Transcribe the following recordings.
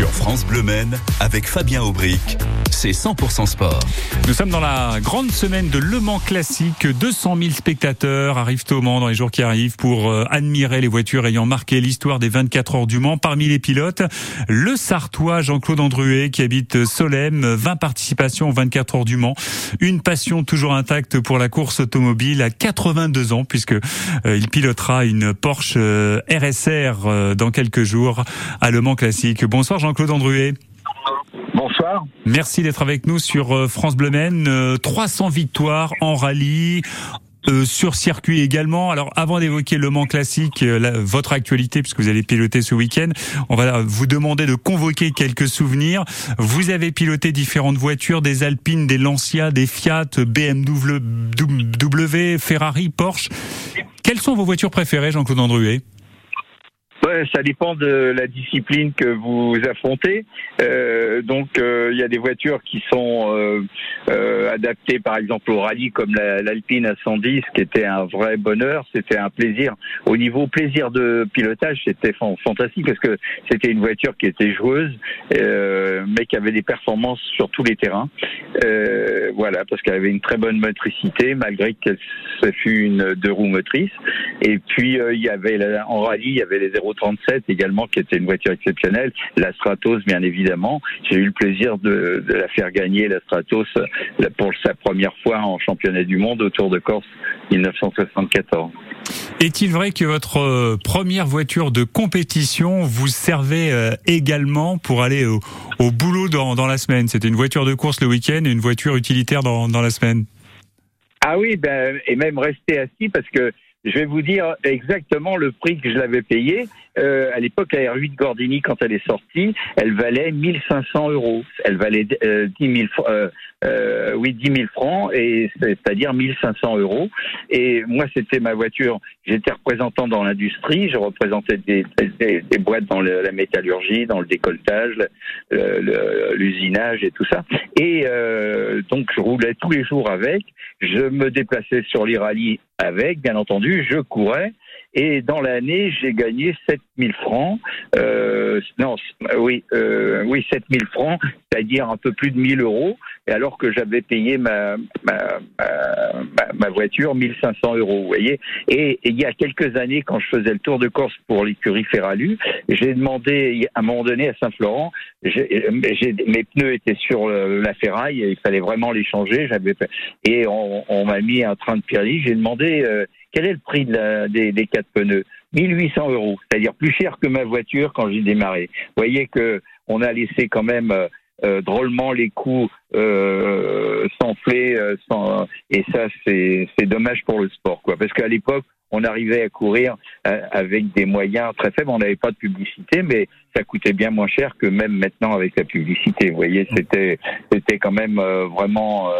Sur France Bleu avec Fabien Aubric, c'est 100% sport. Nous sommes dans la grande semaine de Le Mans classique. 200 000 spectateurs arrivent au Mans dans les jours qui arrivent pour euh, admirer les voitures ayant marqué l'histoire des 24 heures du Mans. Parmi les pilotes, le Sartois Jean-Claude Andruet qui habite Solem, 20 participations aux 24 heures du Mans. Une passion toujours intacte pour la course automobile à 82 ans puisque euh, il pilotera une Porsche euh, RSR dans quelques jours à Le Mans classique. Bonsoir Jean-Claude Andruet. Bonsoir. Merci d'être avec nous sur euh, France Bleu Maine. 300 euh, victoires en rallye. Euh, sur circuit également. Alors, avant d'évoquer le Mans classique, votre actualité, puisque vous allez piloter ce week-end, on va vous demander de convoquer quelques souvenirs. Vous avez piloté différentes voitures, des Alpines, des Lancia, des Fiat, BMW, Ferrari, Porsche. Quelles sont vos voitures préférées, Jean-Claude Andruet? Ça dépend de la discipline que vous affrontez. Euh, donc, euh, il y a des voitures qui sont euh, adaptées, par exemple, au rallye, comme l'Alpine a 110, qui était un vrai bonheur. C'était un plaisir. Au niveau plaisir de pilotage, c'était fantastique parce que c'était une voiture qui était joueuse, mais qui avait des performances sur tous les terrains. Voilà, parce qu'elle avait une très bonne motricité, malgré que ce fût une deux roues motrices. Et puis, il y avait en rallye, il y avait les 0 37 également, qui était une voiture exceptionnelle. La Stratos, bien évidemment. J'ai eu le plaisir de, la faire gagner, la Stratos, pour sa première fois en championnat du monde au Tour de Corse 1974. Est-il vrai que votre euh, première voiture de compétition vous servait euh, également pour aller au, boulot dans, la semaine C'était une voiture de course le week-end et une voiture utilitaire dans, dans la semaine Ah oui, ben, et même rester assis parce que je vais vous dire exactement le prix que je l'avais payé. Euh, à l'époque, la R8 Gordini, quand elle est sortie, elle valait 1500 euros. Elle valait euh, 10 000, euh, euh, oui, 10 000 francs, et c'est-à-dire 1500 euros. Et moi, c'était ma voiture. J'étais représentant dans l'industrie. Je représentais des, des, des boîtes dans la métallurgie, dans le décolletage, l'usinage et tout ça. Et euh, donc, je roulais tous les jours avec. Je me déplaçais sur les rallyes avec, bien entendu. Je courais. Et dans l'année, j'ai gagné 7000 francs. Euh, non, oui, euh, oui, 7000 francs, c'est-à-dire un peu plus de 1000 euros. Et alors que j'avais payé ma ma, ma, ma, voiture 1500 euros, vous voyez. Et, il y a quelques années, quand je faisais le tour de Corse pour l'écurie Ferralu, j'ai demandé à un moment donné à Saint-Florent, mes pneus étaient sur la ferraille, il fallait vraiment les changer. J'avais et on, on m'a mis un train de Pirelli. J'ai demandé euh, quel est le prix de la, des, des quatre pneus? 1800 euros, c'est-à-dire plus cher que ma voiture quand j'ai démarré. Vous voyez que on a laissé quand même euh, euh drôlement les coûts euh, s'enfler, euh, sans, et ça c'est dommage pour le sport, quoi. Parce qu'à l'époque, on arrivait à courir euh, avec des moyens très faibles. On n'avait pas de publicité, mais ça coûtait bien moins cher que même maintenant avec la publicité. Vous voyez, c'était c'était quand même vraiment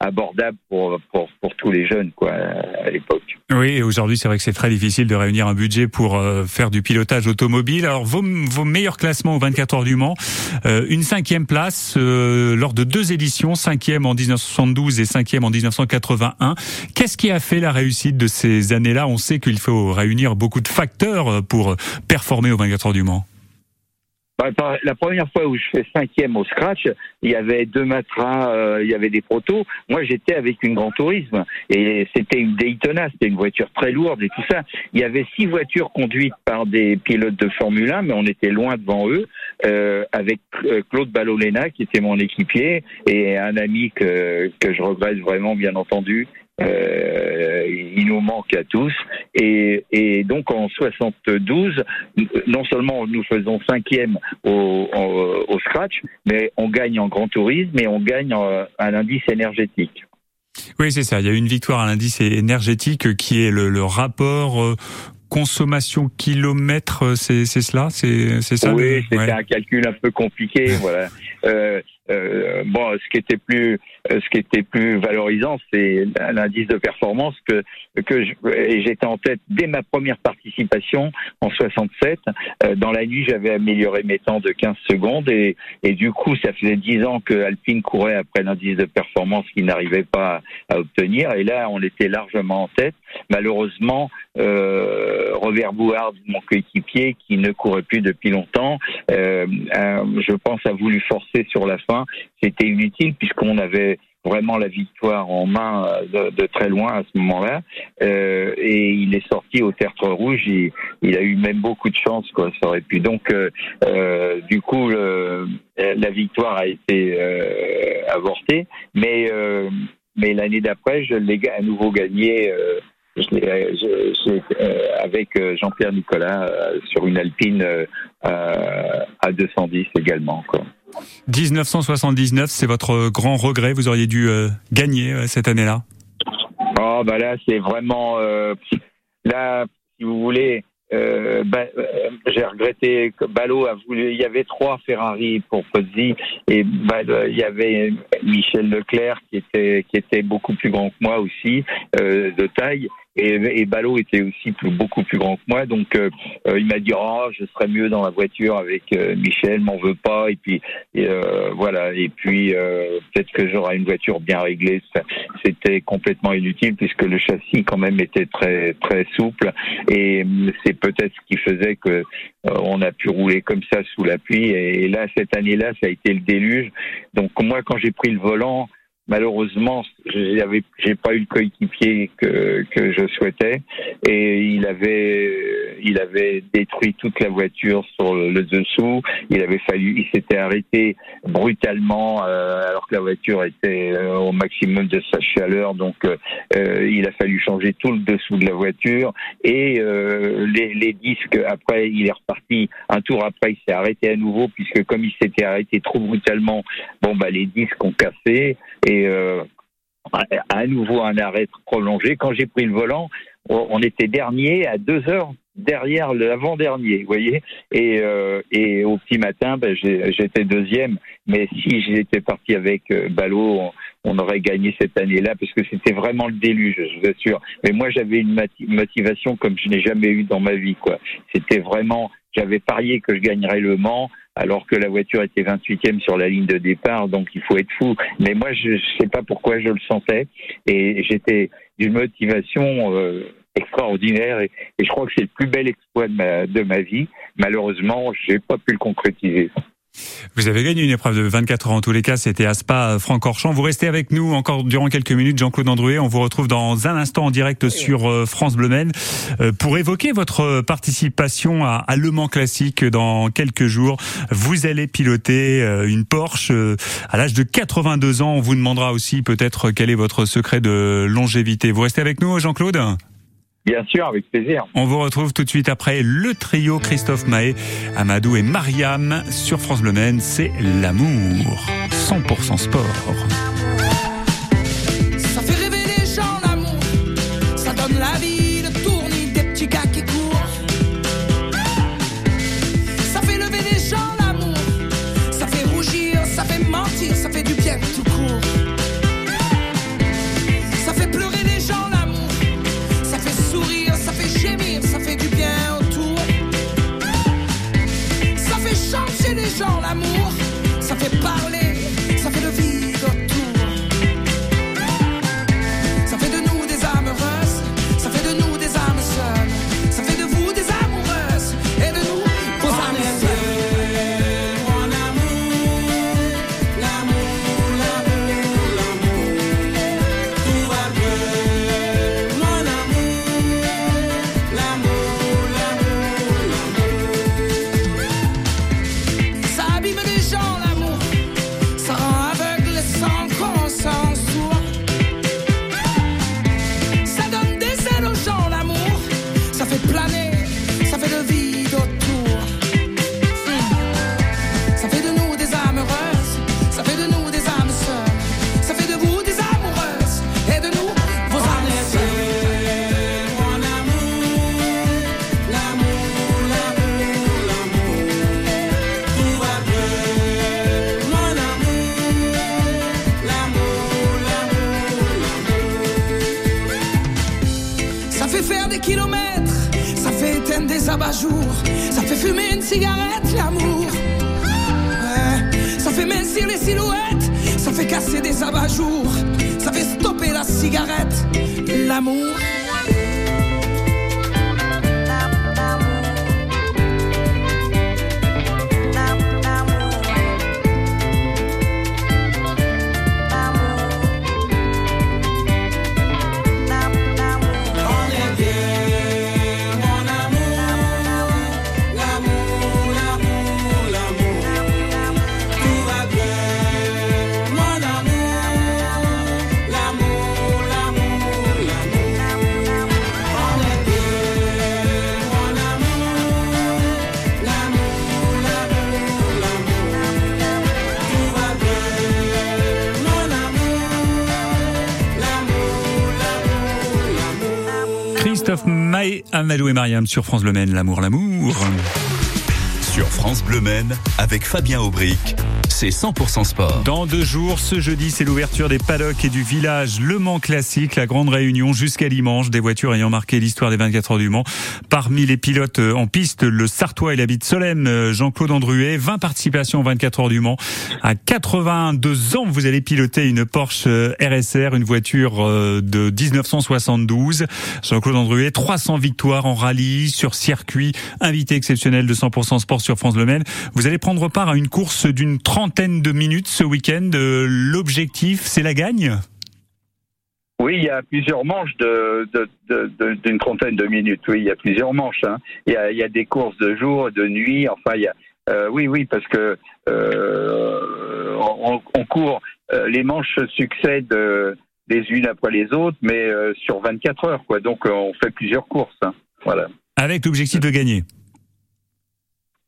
abordable pour, pour, pour tous les jeunes quoi à l'époque. Oui, et aujourd'hui c'est vrai que c'est très difficile de réunir un budget pour euh, faire du pilotage automobile. Alors vos, vos meilleurs classements aux 24 heures du Mans, euh, une cinquième place euh, lors de deux éditions, cinquième en 1972 et cinquième en 1981. Qu'est-ce qui a fait la réussite de ces années-là? On sait qu'il faut réunir beaucoup de facteurs pour performer aux 24 heures du Mans. Bah, la première fois où je fais cinquième au scratch, il y avait deux matras, euh, il y avait des protos. Moi, j'étais avec une Grand Tourisme et c'était une Daytona, c'était une voiture très lourde et tout ça. Il y avait six voitures conduites par des pilotes de Formule 1, mais on était loin devant eux, euh, avec euh, Claude Ballolena qui était mon équipier et un ami que que je regrette vraiment, bien entendu, euh, il nous manque à tous. Et, et, donc en 72, non seulement nous faisons cinquième au, au, scratch, mais on gagne en grand tourisme et on gagne un indice énergétique. Oui, c'est ça. Il y a une victoire à l'indice énergétique qui est le, le rapport euh, consommation kilomètre, c'est cela, c'est ça. Oui, c'était un calcul un peu compliqué, voilà. Euh, euh, bon, ce qui était plus, euh, ce qui était plus valorisant, c'est l'indice de performance que j'étais en tête dès ma première participation en 67. Euh, dans la nuit, j'avais amélioré mes temps de 15 secondes et, du coup, ça faisait 10 ans que Alpine courait après l'indice de performance qu'il n'arrivait pas à obtenir. Et là, on était largement en tête. Malheureusement, euh, Robert Bouhard, mon coéquipier, qui ne courait plus depuis longtemps, je pense a voulu forcer sur la fin. C'était inutile puisqu'on avait vraiment la victoire en main euh, de, très loin à ce moment-là. Euh, et il est sorti au tertre rouge. Il, il, a eu même beaucoup de chance, quoi. Ça aurait pu. Donc, euh, du coup, la victoire a été avortée. Mais, mais l'année d'après, je l'ai à nouveau gagné. avec Jean-Pierre Nicolas sur une Alpine à 210 également. Quoi. 1979, c'est votre grand regret. Vous auriez dû euh, gagner euh, cette année-là. Oh bah là, c'est vraiment euh, là, si vous voulez. Bah, j'ai regretté que Ballot a voulu. Il y avait trois Ferrari pour Pozzi et il y avait Michel Leclerc qui était qui était beaucoup plus grand que moi aussi de taille et, et Ballot était aussi beaucoup plus grand que moi, donc euh, euh, il m'a dit oh je serais mieux dans la voiture avec euh, Michel, m'en veut pas, et puis voilà, et puis peut-être que j'aurai une voiture bien réglée. C'était complètement inutile puisque le châssis quand même était très très souple, et c'est peut-être ce qui faisait que on a pu rouler comme ça sous la pluie. Et là cette année-là, ça a été le déluge. Donc moi quand j'ai pris le volant malheureusement, j'ai pas eu le coéquipier que, que je souhaitais. Et il avait, il avait détruit toute la voiture sur le dessous. Il avait fallu, il s'était arrêté brutalement euh, alors que la voiture était euh, au maximum de sa chaleur, donc euh, il a fallu changer tout le dessous de la voiture et les, les disques. Après, il est reparti un tour après, il s'est arrêté à nouveau puisque comme il s'était arrêté trop brutalement, bon bah les disques ont cassé et euh, à nouveau un arrêt prolongé. Quand j'ai pris le volant, on était dernier à deux heures derrière l'avant-dernier, vous voyez. Et, euh, et au petit matin, ben, j'étais deuxième. Mais si j'étais parti avec euh, Ballot, on, aurait gagné cette année-là parce que c'était vraiment le déluge, je vous assure. Mais moi, j'avais une motivation comme je n'ai jamais eu dans ma vie, quoi. C'était vraiment, j'avais parié que je gagnerais le Mans alors que la voiture était 28e sur la ligne de départ, donc il faut être fou. Mais moi, je ne sais pas pourquoi je le sentais, et j'étais d'une motivation euh, extraordinaire, et, je crois que c'est le plus bel exploit de ma, vie. Malheureusement, j'ai pas pu le concrétiser. Vous avez gagné une épreuve de 24 heures en tous les cas, c'était à Spa euh, Francorchamps. Vous restez avec nous encore durant quelques minutes, Jean-Claude Androuet. On vous retrouve dans un instant en direct sur euh, France Bleu Maine euh, pour évoquer votre participation à, Le Mans Classique dans quelques jours. Vous allez piloter une Porsche à l'âge de 82 ans. On vous demandera aussi peut-être quel est votre secret de longévité. Vous restez avec nous, Jean-Claude? Bien sûr, avec plaisir. On vous retrouve tout de suite après le trio Christophe Mahé, Amadou et Mariam sur France Bleu. C'est l'amour. 100% sport. Des kilomètres, ça fait éteindre des abat-jours, ça fait fumer une cigarette, l'amour. Ça fait mincir les silhouettes, ça fait casser des abat-jours, ça fait stopper la cigarette, l'amour. Amadou et Mariam sur France Bleu Maine, l'amour, l'amour. Sur France Bleu Maine, avec Fabien Aubric, c'est 100% sport. Dans deux jours, ce jeudi, c'est l'ouverture des paddocks et du village Le Mans Classique, la grande réunion jusqu'à dimanche des voitures ayant marqué l'histoire des 24 heures du Mans. Parmi les pilotes en piste, le Sartois et la de Solem, Jean-Claude Andruet, 20 participations aux 24 heures du Mans. À 82 ans, vous allez piloter une Porsche RSR, une voiture euh, de 1972. Jean-Claude Andruet, 300 victoires en rallye, sur circuit, invité exceptionnel de 100% sport sur France Le Maine. Vous allez prendre part à une course d'une de minutes ce week-end. Euh, l'objectif, c'est la gagne oui, il y a plusieurs manches d'une de, de, de, trentaine de minutes. Oui, il y a plusieurs manches. Hein. Il, y a, il, y a, des courses de jour, de nuit. Enfin, il y a, euh, oui, oui, parce que euh, on, on, court. Euh, les manches succèdent euh, les unes après les autres, mais sur 24 heures, quoi. Donc, on fait plusieurs courses. Hein. Voilà. Avec l'objectif de gagner.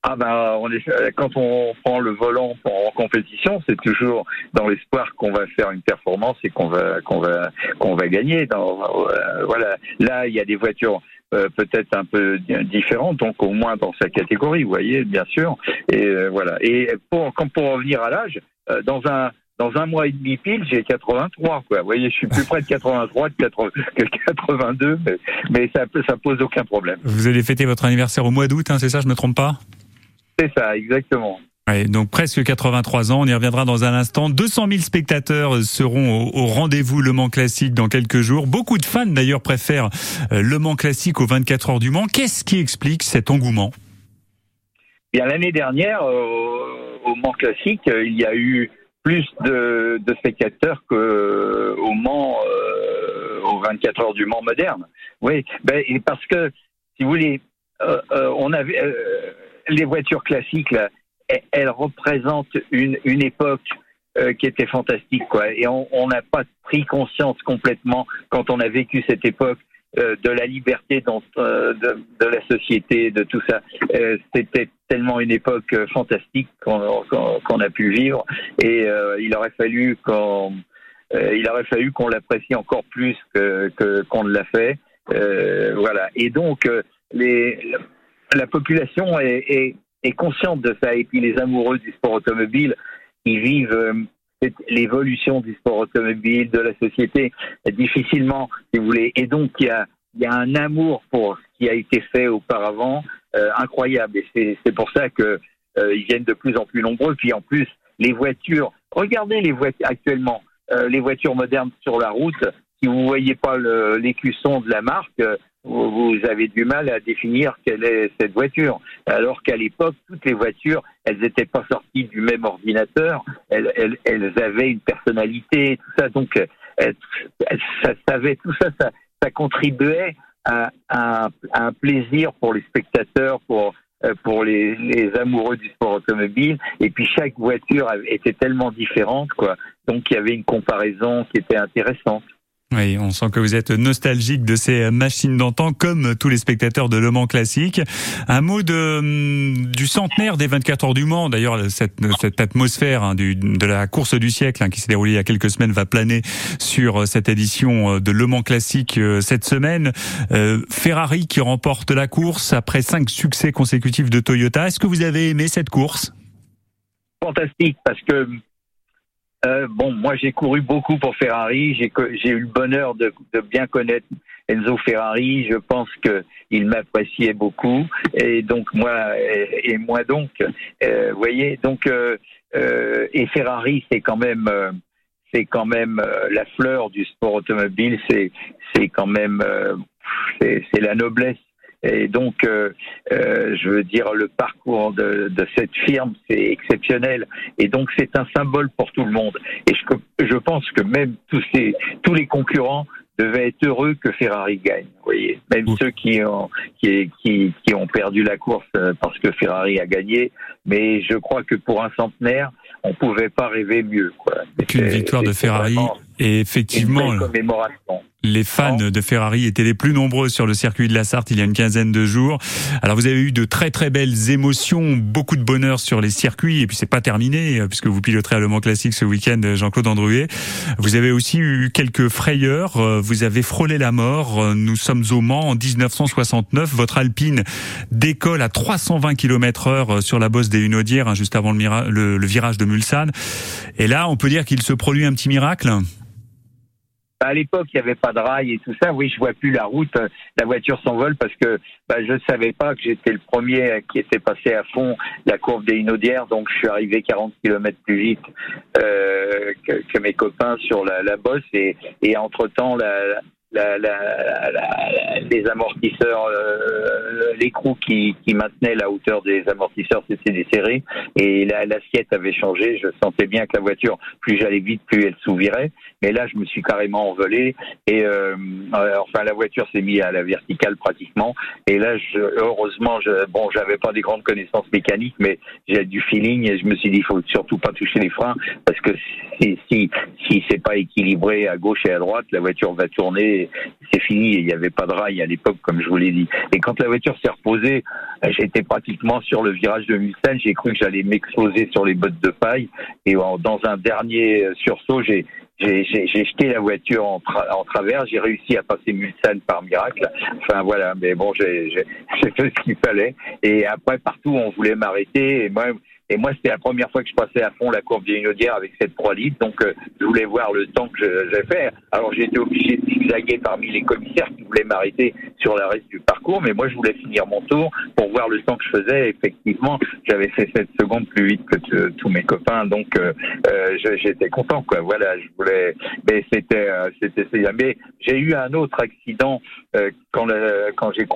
Ah ben, on est, quand on prend le volant en compétition, c'est toujours dans l'espoir qu'on va faire une performance et qu'on va qu'on va qu'on va gagner. Dans, euh, voilà. Là, il y a des voitures euh, peut-être un peu différentes, donc au moins dans sa catégorie, vous voyez, bien sûr. Et euh, voilà. Et pour quand pour revenir à l'âge, dans un dans un mois et demi pile, j'ai 83, quoi. Vous voyez, je suis plus près de 83 que 82, mais, mais ça, ça pose aucun problème. Vous allez fêter votre anniversaire au mois d'août, hein, c'est ça, je me trompe pas? C'est ça, exactement. donc presque 83 ans, on y reviendra dans un instant. 200 000 spectateurs seront au, rendez-vous Le Mans Classique dans quelques jours. Beaucoup de fans d'ailleurs préfèrent euh, Le Mans Classique aux 24 heures du Mans. Qu'est-ce qui explique cet engouement? Bien l'année dernière, euh, au Mans Classique, euh, il y a eu plus de, spectateurs qu'au Mans, aux 24 heures du Mans moderne. Oui, ben, parce que si vous voulez, on avait les voitures classiques, elles représentent une, une époque euh, qui était fantastique, quoi. Et on n'a pas pris conscience complètement quand on a vécu cette époque euh, de la liberté dans, euh, de, la société, de tout ça. C'était tellement une époque fantastique qu'on qu'on a pu vivre, et il aurait fallu qu'on il aurait fallu qu'on l'apprécie encore plus que qu'on ne l'a fait. voilà. Et donc les la population est, est, est, consciente de ça. Et puis les amoureux du sport automobile, ils vivent euh, l'évolution du sport automobile, de la société, difficilement, si vous voulez. Et donc, il y a, y a un amour pour ce qui a été fait auparavant euh, incroyable. Et c'est pour ça que euh, ils viennent de plus en plus nombreux. Puis en plus, les voitures, regardez les voitures actuellement, les voitures modernes sur la route. Si vous voyez pas l'écusson de la marque, vous avez du mal à définir quelle est cette voiture. Alors qu'à l'époque, toutes les voitures, elles n'étaient pas sorties du même ordinateur, elles, elles, elles, avaient une personnalité, tout ça. Donc, elles, ça savait, tout ça, ça, ça contribuait à, à, à, un plaisir pour les spectateurs, pour euh, pour les, les, amoureux du sport automobile. Et puis chaque voiture était tellement différente, quoi. Donc il y avait une comparaison qui était intéressante. Oui, on sent que vous êtes nostalgique de ces machines d'antan, comme tous les spectateurs de Le Mans classique. Un mot de, hum, du centenaire des 24 heures du Mans. D'ailleurs, cette, cette atmosphère hein, du, de la course du siècle hein, qui s'est déroulée il y a quelques semaines va planer sur euh, cette édition euh, de Le Mans classique euh, cette semaine. Ferrari qui remporte la course après cinq succès consécutifs de Toyota. Est-ce que vous avez aimé cette course? Fantastique, parce que euh, bon, moi j'ai couru beaucoup pour Ferrari, j'ai eu le bonheur de, de bien connaître Enzo Ferrari, je pense que il m'appréciait beaucoup. Et donc moi et, moi donc, vous voyez, donc et Ferrari c'est quand même c'est quand même la fleur du sport automobile, c'est c'est quand même c'est la noblesse et donc, euh, euh, je veux dire, le parcours de, de cette firme, c'est exceptionnel. Et donc, c'est un symbole pour tout le monde. Et je, je pense que même tous, ces, tous les concurrents devaient être heureux que Ferrari gagne. Vous voyez, même ceux qui ont qui, qui, qui ont perdu la course euh, parce que Ferrari a gagné. Mais je crois que pour un centenaire, on pouvait pas rêver mieux. Qu'une victoire de Ferrari. Et effectivement, les fans de Ferrari étaient les plus nombreux sur le circuit de la Sarthe il y a une quinzaine de jours. Alors vous avez eu de très très belles émotions, beaucoup de bonheur sur les circuits et puis c'est pas terminé euh, puisque vous piloterez à Le Mans Classique ce week-end Jean-Claude Androuet. Vous avez aussi eu quelques frayeurs, euh, vous avez frôlé la mort. Euh, nous sommes au Mans en 1969, votre Alpine décolle à 320 km heure sur la bosse des Hunaudières hein, juste avant le, le virage de Mulsanne. Et là, on peut dire qu'il se produit un petit miracle. Bah, à l'époque, il n'y avait pas de rail et tout ça. Oui, je vois plus la route. La voiture s'envole parce que bah, je ne savais pas que j'étais le premier qui était passé à fond la courbe des Inaudières. Donc, je suis arrivé 40 km plus vite euh, que, que, mes copains sur la, la bosse. Et, et entre-temps, la, la, la, la, les amortisseurs, euh, l'écrou qui, qui maintenait la hauteur des amortisseurs s'était desserré et l'assiette avait changé. Je sentais bien que la voiture, plus j'allais vite, plus elle s'ouvrirait. Mais là, je me suis carrément envolé et euh, euh, enfin la voiture s'est mise à la verticale pratiquement. Et là, je, heureusement, je, bon, j'avais pas des grandes connaissances mécaniques, mais j'ai du feeling et je me suis dit, il faut surtout pas toucher les freins parce que si si si c'est pas équilibré à gauche et à droite, la voiture va tourner c'est fini. Il n'y avait pas de rail à l'époque, comme je vous l'ai dit. Et quand la voiture s'est reposée, j'étais pratiquement sur le virage de Mulsanne. J'ai cru que j'allais m'exploser sur les bottes de paille. Et dans un dernier euh, sursaut, j'ai j'ai jeté la voiture en, travers, j'ai réussi à passer Mulsanne par miracle. Enfin voilà, mais bon, j'ai fait ce qu'il fallait. Et après, partout, on voulait m'arrêter. Et moi, et moi, c'était la première fois que je passais à fond la courbe des Inaudières avec cette 3 litres. Donc, euh, je voulais voir le temps que j'ai fait. Alors, j'ai été obligé de zigzaguer parmi les commissaires qui voulaient m'arrêter sur la reste du parcours. Mais moi, je voulais finir mon tour pour voir le temps que je faisais. Effectivement, j'avais fait 7 secondes plus vite que tous mes copains. Donc, euh, euh j'étais content, quoi. Voilà, je voulais. Mais c'était, c'était, mais j'ai eu un autre accident quand, quand j'ai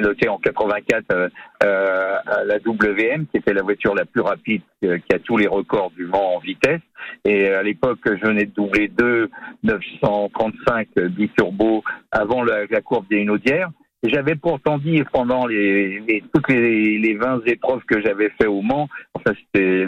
noté en 84 à la WM, qui était la voiture la plus rapide euh, qui a tous les records du vent en vitesse. Et à l'époque, je venais de doubler deux 935 biturbo avant la, courbe des Inaudières. J'avais pourtant dit pendant les, les toutes les, les 20 épreuves que j'avais fait au Mans, enfin c'était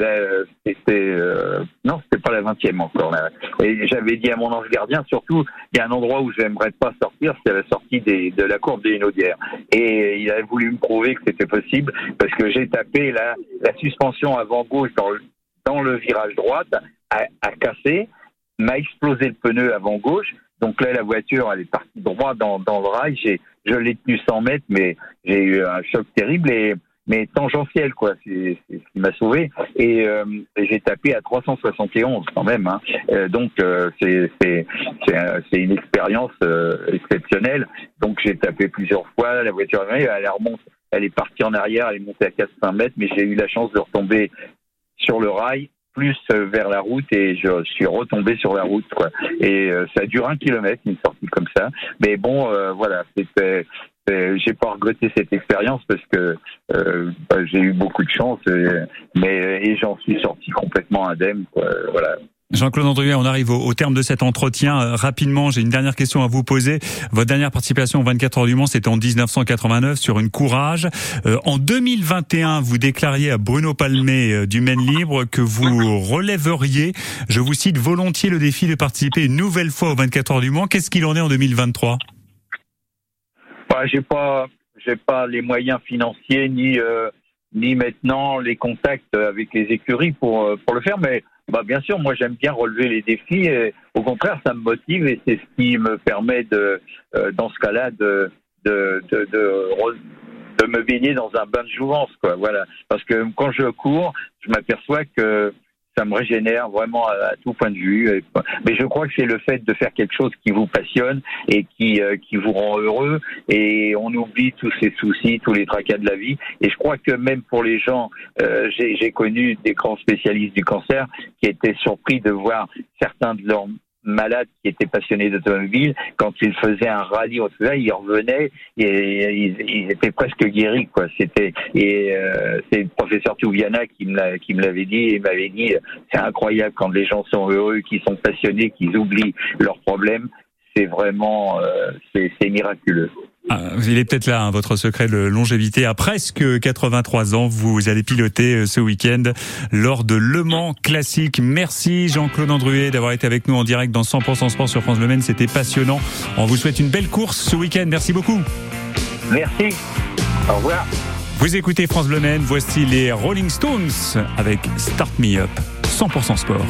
c'était euh, non c'était pas la 20e encore là. Et j'avais dit à mon ange gardien surtout il y a un endroit où j'aimerais pas sortir, c'est la sortie des, de la courbe des Inaudières. Et il avait voulu me prouver que c'était possible parce que j'ai tapé la, la suspension avant gauche dans le, dans le virage droite a, a cassé, m'a explosé le pneu avant gauche. Donc là, la voiture, elle est partie droit dans, dans le rail. J'ai je l'ai tenu 100 mètres, mais j'ai eu un choc terrible et mais tangentiel quoi, c'est ce qui m'a sauvé. Et, euh, j'ai tapé à 371 quand même. Hein. Euh, donc euh, c'est c'est c'est une expérience exceptionnelle. Donc j'ai tapé plusieurs fois. La voiture elle, elle remonte, elle est partie en arrière, elle est montée à 400 mètres, mais j'ai eu la chance de retomber sur le rail plus vers la route et je suis retombé sur la route quoi. Et euh, ça dure un kilomètre une sortie comme ça. Mais bon, euh, voilà, c'était j'ai pas regretté cette expérience parce que euh, bah, j'ai eu beaucoup de chance, et, mais et j'en suis sorti complètement indemne. Quoi, voilà. Jean-Claude Andrieux, on arrive au, terme de cet entretien. Euh, rapidement, j'ai une dernière question à vous poser. Votre dernière participation au 24 heures du Mans, c'était en 1989 sur une courage. Euh, en 2021, vous déclariez à Bruno Palmé euh, du Maine Libre que vous relèveriez, je vous cite, volontiers le défi de participer une nouvelle fois au 24 heures du Mans. Qu'est-ce qu'il en est en 2023 bah, J'ai pas, j'ai pas les moyens financiers ni ni maintenant les contacts avec les écuries pour pour le faire, mais bah bien sûr, moi j'aime bien relever les défis. Et, au contraire, ça me motive et c'est ce qui me permet de, euh, dans ce cas-là, de de, de, de, de, me baigner dans un bain de jouvence, quoi. Voilà, parce que quand je cours, je m'aperçois que ça me régénère vraiment à, tout point de vue. Mais je crois que c'est le fait de faire quelque chose qui vous passionne et qui, euh, qui vous rend heureux. Et on oublie tous ces soucis, tous les tracas de la vie. Et je crois que même pour les gens, euh, j'ai connu des grands spécialistes du cancer qui étaient surpris de voir certains de leurs malades qui étaient passionnés d'automobile, quand ils faisaient un rallye au ils revenaient et ils, étaient presque guéris quoi. C'était et euh, c'est le professeur Touviana qui me qui me l'avait dit et m'avait dit c'est incroyable quand les gens sont heureux, qu'ils sont passionnés, qu'ils oublient leurs problèmes, c'est vraiment euh, c'est miraculeux. Ah, il est peut-être là, hein, votre secret de longévité. À presque 83 ans, vous allez piloter euh, ce week-end lors de Le Mans Classique. Merci Jean-Claude Andruet d'avoir été avec nous en direct dans 100% Sport sur France Le Maine. C'était passionnant. On vous souhaite une belle course ce week-end. Merci beaucoup. Merci. Au revoir. Vous écoutez France Bleu Voici les Rolling Stones avec Start Me Up. 100% Sport.